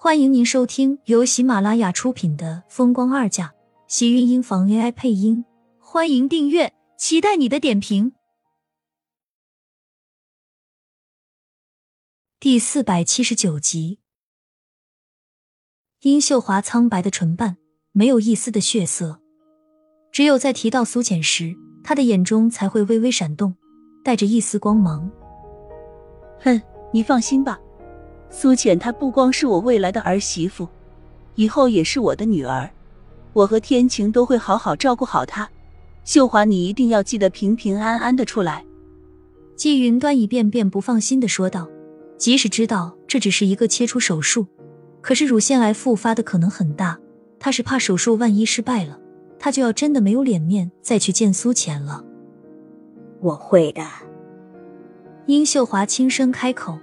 欢迎您收听由喜马拉雅出品的《风光二嫁》，喜运音房 AI 配音。欢迎订阅，期待你的点评。第四百七十九集，殷秀华苍白的唇瓣没有一丝的血色，只有在提到苏浅时，她的眼中才会微微闪动，带着一丝光芒。哼，你放心吧。苏浅她不光是我未来的儿媳妇，以后也是我的女儿。我和天晴都会好好照顾好她。秀华，你一定要记得平平安安的出来。季云端一遍遍不放心的说道。即使知道这只是一个切除手术，可是乳腺癌复发的可能很大，他是怕手术万一失败了，他就要真的没有脸面再去见苏浅了。我会的。殷秀华轻声开口。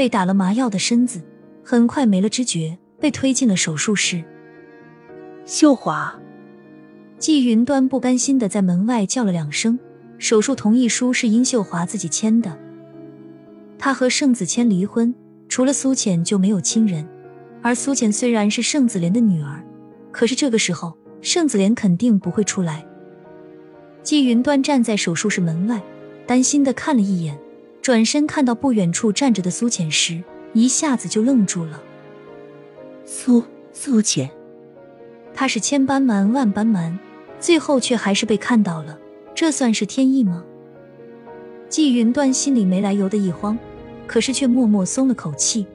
被打了麻药的身子很快没了知觉，被推进了手术室。秀华，季云端不甘心的在门外叫了两声。手术同意书是殷秀华自己签的。他和盛子谦离婚，除了苏浅就没有亲人。而苏浅虽然是盛子莲的女儿，可是这个时候盛子莲肯定不会出来。季云端站在手术室门外，担心的看了一眼。转身看到不远处站着的苏浅时，一下子就愣住了。苏苏浅，他是千般瞒万般瞒，最后却还是被看到了，这算是天意吗？季云端心里没来由的一慌，可是却默默松了口气。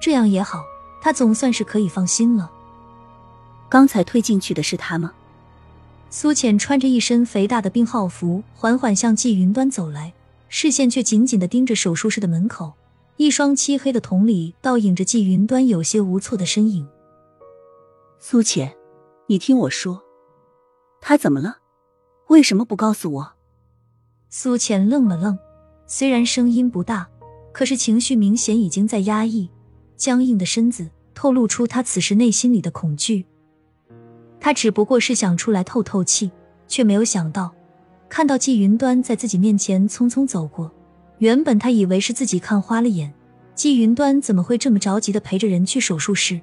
这样也好，他总算是可以放心了。刚才推进去的是他吗？苏浅穿着一身肥大的病号服，缓缓向季云端走来。视线却紧紧的盯着手术室的门口，一双漆黑的瞳里倒映着季云端有些无措的身影。苏浅，你听我说，他怎么了？为什么不告诉我？苏浅愣了愣，虽然声音不大，可是情绪明显已经在压抑，僵硬的身子透露出他此时内心里的恐惧。他只不过是想出来透透气，却没有想到。看到季云端在自己面前匆匆走过，原本他以为是自己看花了眼，季云端怎么会这么着急的陪着人去手术室？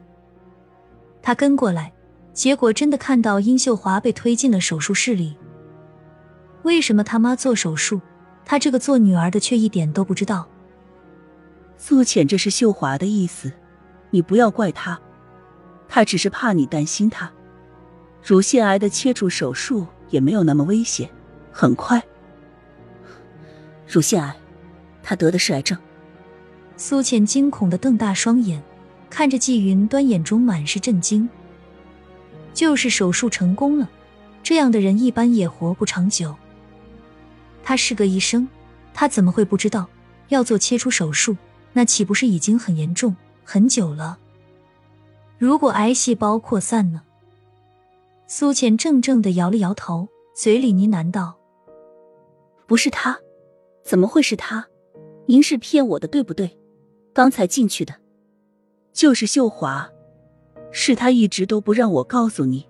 他跟过来，结果真的看到殷秀华被推进了手术室里。为什么他妈做手术，他这个做女儿的却一点都不知道？苏浅，这是秀华的意思，你不要怪他，他只是怕你担心他。乳腺癌的切除手术也没有那么危险。很快，乳腺癌，他得的是癌症。苏浅惊恐的瞪大双眼，看着季云端，眼中满是震惊。就是手术成功了，这样的人一般也活不长久。他是个医生，他怎么会不知道要做切除手术？那岂不是已经很严重、很久了？如果癌细胞扩散呢？苏浅怔怔的摇了摇头，嘴里呢喃道。不是他，怎么会是他？您是骗我的，对不对？刚才进去的，就是秀华，是他一直都不让我告诉你。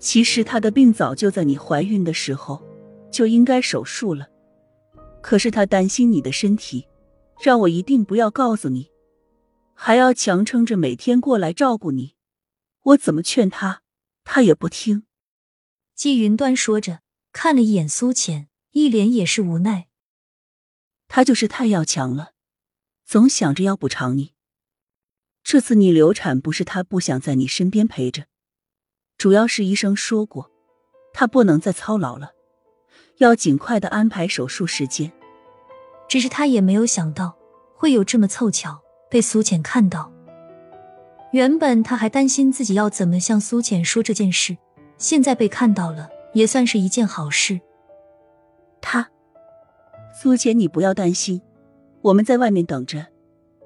其实他的病早就在你怀孕的时候就应该手术了，可是他担心你的身体，让我一定不要告诉你，还要强撑着每天过来照顾你。我怎么劝他，他也不听。季云端说着，看了一眼苏浅。一脸也是无奈，他就是太要强了，总想着要补偿你。这次你流产不是他不想在你身边陪着，主要是医生说过，他不能再操劳了，要尽快的安排手术时间。只是他也没有想到会有这么凑巧被苏浅看到。原本他还担心自己要怎么向苏浅说这件事，现在被看到了，也算是一件好事。他，苏浅，你不要担心，我们在外面等着。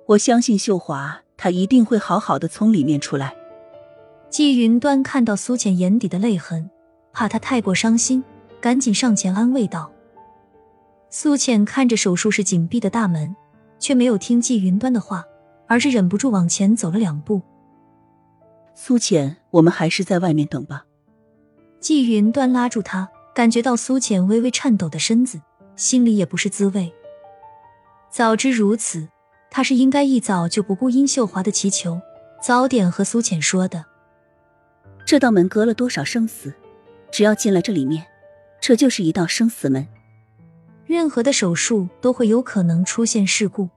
我相信秀华，她一定会好好的从里面出来。季云端看到苏浅眼底的泪痕，怕她太过伤心，赶紧上前安慰道。苏浅看着手术室紧闭的大门，却没有听季云端的话，而是忍不住往前走了两步。苏浅，我们还是在外面等吧。季云端拉住他。感觉到苏浅微微颤抖的身子，心里也不是滋味。早知如此，他是应该一早就不顾殷秀华的祈求，早点和苏浅说的。这道门隔了多少生死，只要进了这里面，这就是一道生死门。任何的手术都会有可能出现事故。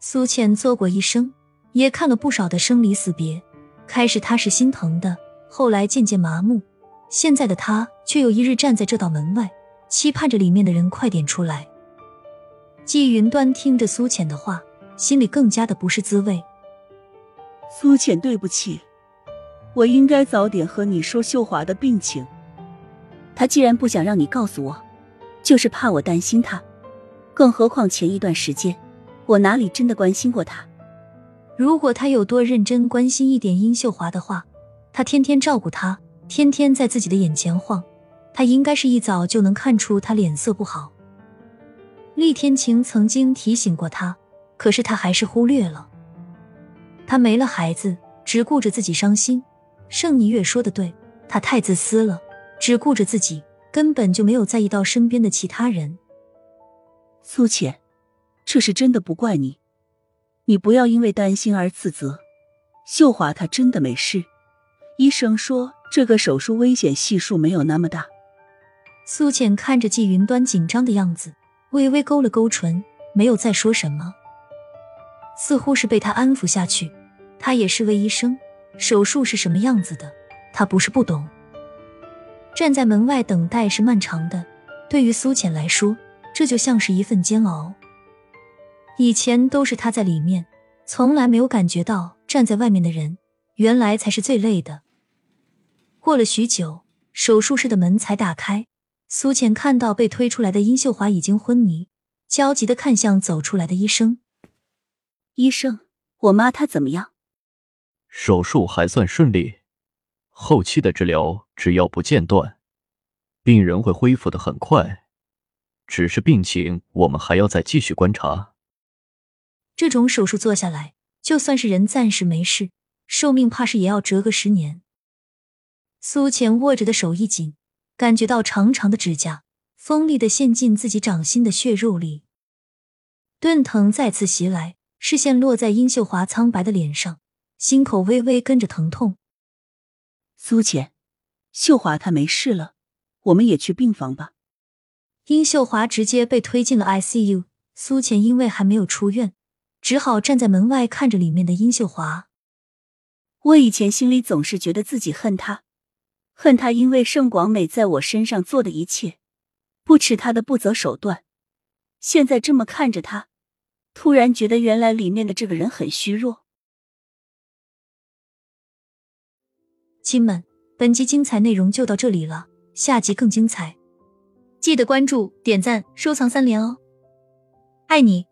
苏浅做过医生，也看了不少的生离死别。开始他是心疼的，后来渐渐麻木，现在的他却有一日站在这道门外，期盼着里面的人快点出来。季云端听着苏浅的话，心里更加的不是滋味。苏浅，对不起，我应该早点和你说秀华的病情。他既然不想让你告诉我。就是怕我担心他，更何况前一段时间，我哪里真的关心过他？如果他有多认真关心一点殷秀华的话，他天天照顾她，天天在自己的眼前晃，他应该是一早就能看出他脸色不好。厉天晴曾经提醒过他，可是他还是忽略了。他没了孩子，只顾着自己伤心。盛霓月说的对，他太自私了，只顾着自己。根本就没有在意到身边的其他人。苏浅，这是真的不怪你，你不要因为担心而自责。秀华她真的没事，医生说这个手术危险系数没有那么大。苏浅看着季云端紧张的样子，微微勾了勾唇，没有再说什么，似乎是被他安抚下去。他也是位医生，手术是什么样子的，他不是不懂。站在门外等待是漫长的，对于苏浅来说，这就像是一份煎熬。以前都是他在里面，从来没有感觉到站在外面的人原来才是最累的。过了许久，手术室的门才打开，苏浅看到被推出来的殷秀华已经昏迷，焦急的看向走出来的医生：“医生，我妈她怎么样？”手术还算顺利。后期的治疗只要不间断，病人会恢复的很快。只是病情我们还要再继续观察。这种手术做下来，就算是人暂时没事，寿命怕是也要折个十年。苏浅握着的手一紧，感觉到长长的指甲锋利的陷进自己掌心的血肉里，钝疼再次袭来，视线落在殷秀华苍白的脸上，心口微微跟着疼痛。苏浅，秀华她没事了，我们也去病房吧。殷秀华直接被推进了 ICU，苏浅因为还没有出院，只好站在门外看着里面的殷秀华。我以前心里总是觉得自己恨他，恨他因为盛广美在我身上做的一切，不耻他的不择手段。现在这么看着他，突然觉得原来里面的这个人很虚弱。亲们，本集精彩内容就到这里了，下集更精彩，记得关注、点赞、收藏三连哦！爱你。